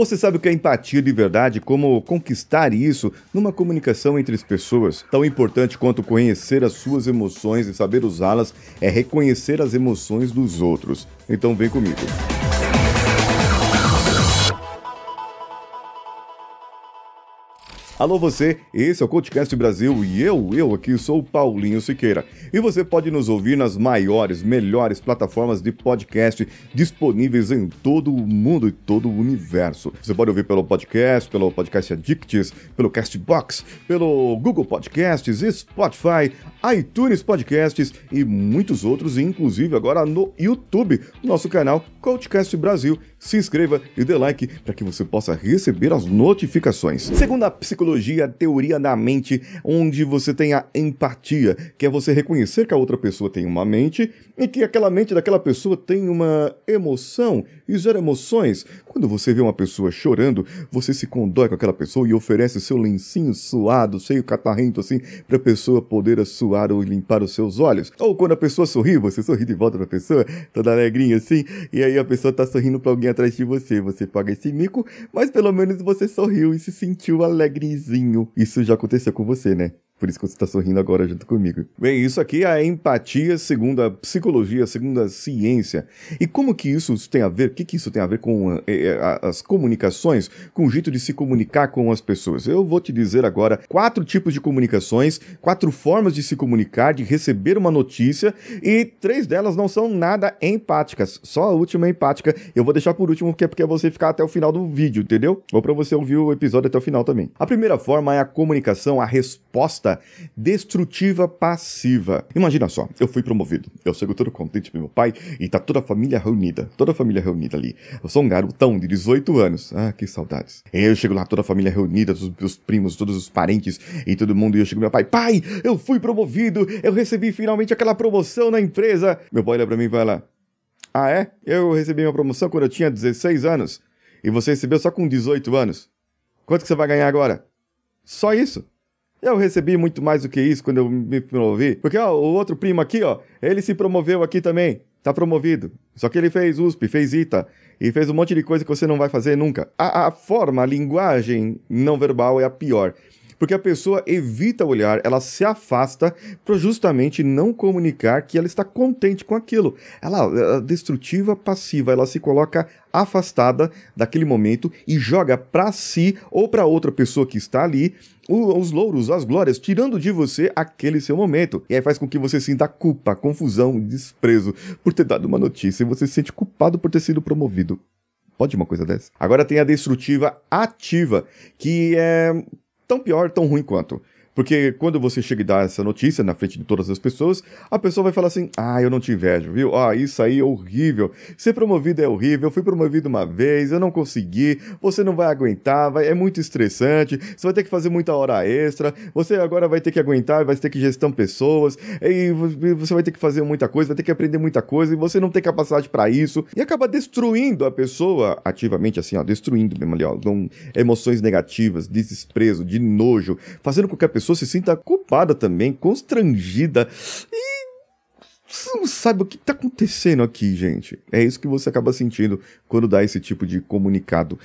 Você sabe o que é empatia de verdade? Como conquistar isso numa comunicação entre as pessoas? Tão importante quanto conhecer as suas emoções e saber usá-las é reconhecer as emoções dos outros. Então vem comigo. Alô você, esse é o Coachcast Brasil e eu, eu aqui sou o Paulinho Siqueira. E você pode nos ouvir nas maiores, melhores plataformas de podcast disponíveis em todo o mundo e todo o universo. Você pode ouvir pelo podcast, pelo Podcast Addicts, pelo Castbox, pelo Google Podcasts, Spotify, iTunes Podcasts e muitos outros, inclusive agora no YouTube, nosso canal Coachcast Brasil. Se inscreva e dê like para que você possa receber as notificações. Segundo a psicologia, a teoria da mente, onde você tem a empatia, que é você reconhecer que a outra pessoa tem uma mente e que aquela mente daquela pessoa tem uma emoção e gera emoções. Quando você vê uma pessoa chorando, você se condói com aquela pessoa e oferece seu lencinho suado, cheio catarrento assim, para a pessoa poder suar ou limpar os seus olhos. Ou quando a pessoa sorri, você sorri de volta para a pessoa, toda alegrinha assim, e aí a pessoa tá sorrindo para alguém atrás de você, você paga esse mico, mas pelo menos você sorriu e se sentiu alegrezinho. Isso já aconteceu com você, né? Por isso que você está sorrindo agora junto comigo. Bem, isso aqui é a empatia segundo a psicologia, segundo a ciência. E como que isso tem a ver? O que, que isso tem a ver com é, as comunicações, com o jeito de se comunicar com as pessoas? Eu vou te dizer agora quatro tipos de comunicações, quatro formas de se comunicar, de receber uma notícia, e três delas não são nada empáticas. Só a última é empática. Eu vou deixar por último, porque é porque você ficar até o final do vídeo, entendeu? Ou para você ouvir o episódio até o final também. A primeira forma é a comunicação, a resposta destrutiva passiva. Imagina só, eu fui promovido, eu chego todo contente pro meu pai e tá toda a família reunida, toda a família reunida ali. Eu sou um garotão de 18 anos, ah, que saudades. Eu chego lá, toda a família reunida, todos os meus primos, todos os parentes e todo mundo, e eu chego meu pai, pai, eu fui promovido, eu recebi finalmente aquela promoção na empresa. Meu pai olha pra mim e fala, ah é? Eu recebi minha promoção quando eu tinha 16 anos e você recebeu só com 18 anos. Quanto que você vai ganhar agora? Só isso. Eu recebi muito mais do que isso quando eu me promovi. Porque, ó, o outro primo aqui, ó, ele se promoveu aqui também. Tá promovido. Só que ele fez USP, fez ITA e fez um monte de coisa que você não vai fazer nunca. A, a forma, a linguagem não verbal é a pior porque a pessoa evita olhar, ela se afasta para justamente não comunicar que ela está contente com aquilo. Ela é destrutiva passiva, ela se coloca afastada daquele momento e joga para si ou para outra pessoa que está ali os louros, as glórias, tirando de você aquele seu momento. E aí faz com que você sinta culpa, confusão, desprezo por ter dado uma notícia e você se sente culpado por ter sido promovido. Pode uma coisa dessa? Agora tem a destrutiva ativa, que é tão pior, tão ruim quanto. Porque quando você chega e dá essa notícia na frente de todas as pessoas, a pessoa vai falar assim: Ah, eu não te invejo, viu? Ah, isso aí é horrível. Ser promovido é horrível. Eu fui promovido uma vez, eu não consegui. Você não vai aguentar, vai, é muito estressante. Você vai ter que fazer muita hora extra. Você agora vai ter que aguentar, vai ter que gestão pessoas. E você vai ter que fazer muita coisa, vai ter que aprender muita coisa. E você não tem capacidade para isso. E acaba destruindo a pessoa ativamente, assim, ó, destruindo mesmo ali, ó, com emoções negativas, desprezo, de nojo, fazendo com que a pessoa pessoa se sinta culpada também, constrangida. E você não sabe o que está acontecendo aqui, gente. É isso que você acaba sentindo quando dá esse tipo de comunicado.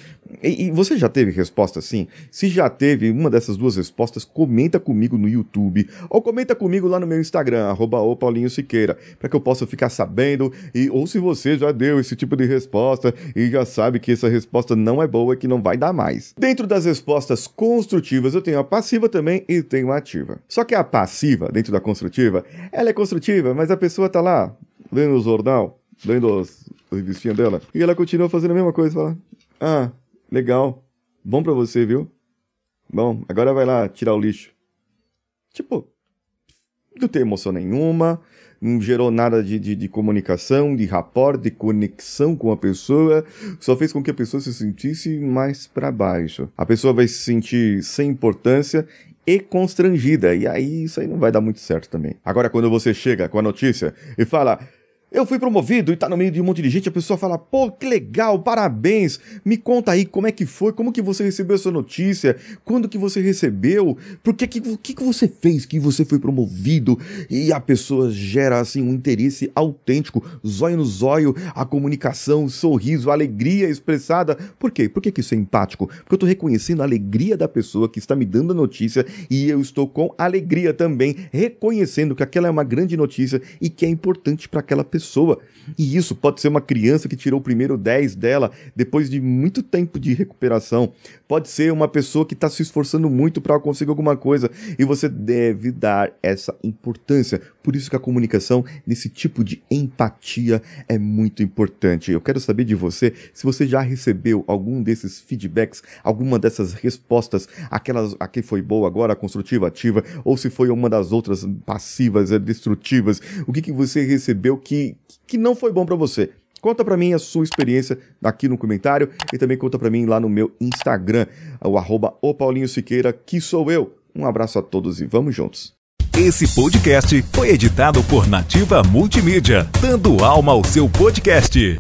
E, e, você já teve resposta assim? Se já teve uma dessas duas respostas, comenta comigo no YouTube ou comenta comigo lá no meu Instagram, arroba Paulinho Siqueira, para que eu possa ficar sabendo. E, ou se você já deu esse tipo de resposta e já sabe que essa resposta não é boa e que não vai dar mais. Dentro das respostas construtivas, eu tenho a passiva também e tenho a ativa. Só que a passiva, dentro da construtiva, ela é construtiva, mas a pessoa pessoa tá lá, lendo o jornal, lendo as, a revistinha dela, e ela continua fazendo a mesma coisa, fala, ah, legal, bom pra você, viu? Bom, agora vai lá tirar o lixo. Tipo, não tem emoção nenhuma, não gerou nada de, de, de, comunicação, de rapport, de conexão com a pessoa, só fez com que a pessoa se sentisse mais para baixo. A pessoa vai se sentir sem importância e constrangida. E aí isso aí não vai dar muito certo também. Agora, quando você chega com a notícia e fala: Eu fui promovido e tá no meio de um monte de gente, a pessoa fala, pô, que legal, parabéns, me conta aí como é que foi, como que você recebeu essa notícia, quando que você recebeu, por que que, que, você fez que você foi promovido, e a pessoa gera, assim, um interesse autêntico, zóio no zóio, a comunicação, o sorriso, a alegria expressada, por quê? Por que que isso é empático? Porque eu tô reconhecendo a alegria da pessoa que está me dando a notícia e eu estou com alegria também, reconhecendo que aquela é uma grande notícia e que é importante para aquela pessoa pessoa. E isso pode ser uma criança que tirou o primeiro 10 dela depois de muito tempo de recuperação. Pode ser uma pessoa que está se esforçando muito para conseguir alguma coisa. E você deve dar essa importância. Por isso que a comunicação nesse tipo de empatia é muito importante. Eu quero saber de você se você já recebeu algum desses feedbacks, alguma dessas respostas, aquelas a que foi boa agora, construtiva, ativa, ou se foi uma das outras passivas, destrutivas. O que, que você recebeu que não foi bom para você. Conta para mim a sua experiência aqui no comentário e também conta para mim lá no meu Instagram, o arroba o Paulinho Siqueira, que sou eu. Um abraço a todos e vamos juntos. Esse podcast foi editado por Nativa Multimídia, dando alma ao seu podcast.